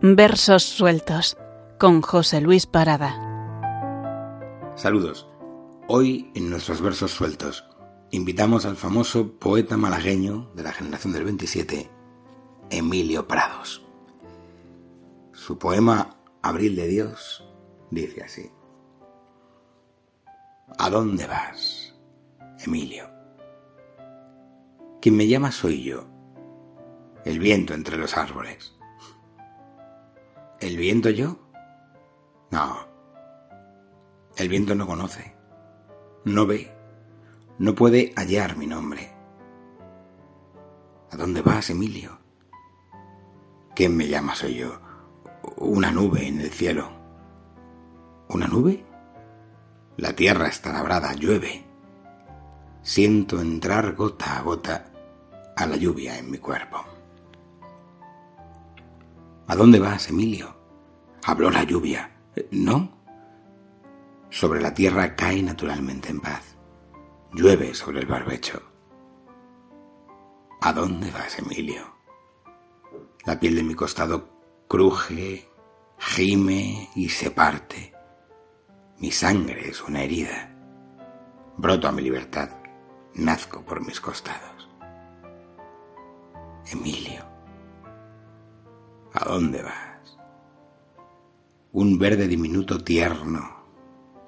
Versos sueltos con José Luis Parada. Saludos. Hoy en nuestros versos sueltos invitamos al famoso poeta malagueño de la generación del 27, Emilio Prados. Su poema Abril de Dios dice así. ¿A dónde vas, Emilio? Quien me llama soy yo, el viento entre los árboles. ¿El viento yo? No. El viento no conoce, no ve, no puede hallar mi nombre. ¿A dónde vas, Emilio? ¿Quién me llama soy yo? Una nube en el cielo. ¿Una nube? La tierra está labrada, llueve. Siento entrar gota a gota a la lluvia en mi cuerpo. ¿A dónde vas, Emilio? Habló la lluvia. ¿No? Sobre la tierra cae naturalmente en paz. Llueve sobre el barbecho. ¿A dónde vas, Emilio? La piel de mi costado cruje, gime y se parte. Mi sangre es una herida. Broto a mi libertad, nazco por mis costados. Emilio. ¿A dónde vas? Un verde diminuto tierno,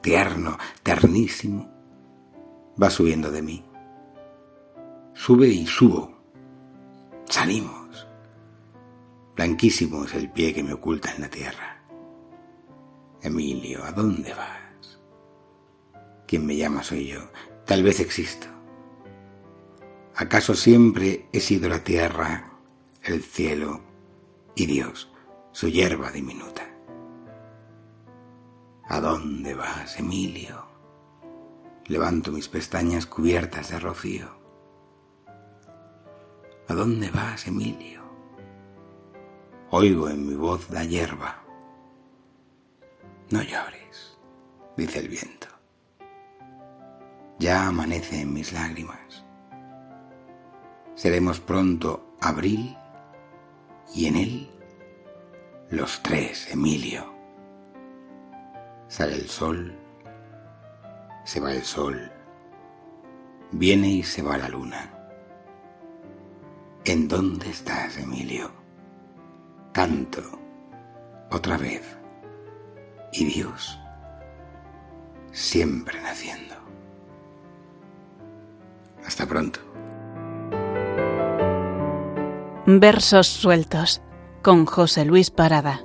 tierno, ternísimo, va subiendo de mí. Sube y subo. Salimos. Blanquísimo es el pie que me oculta en la tierra. Emilio, ¿a dónde vas? Quien me llama soy yo. Tal vez existo. ¿Acaso siempre he sido la tierra, el cielo, y Dios, su hierba diminuta. ¿A dónde vas, Emilio? Levanto mis pestañas cubiertas de rocío. ¿A dónde vas, Emilio? Oigo en mi voz la hierba. No llores, dice el viento. Ya amanece en mis lágrimas. Seremos pronto abril y en él los tres, Emilio. Sale el sol, se va el sol, viene y se va la luna. ¿En dónde estás, Emilio? Canto, otra vez, y Dios siempre naciendo. Hasta pronto. Versos sueltos con José Luis Parada.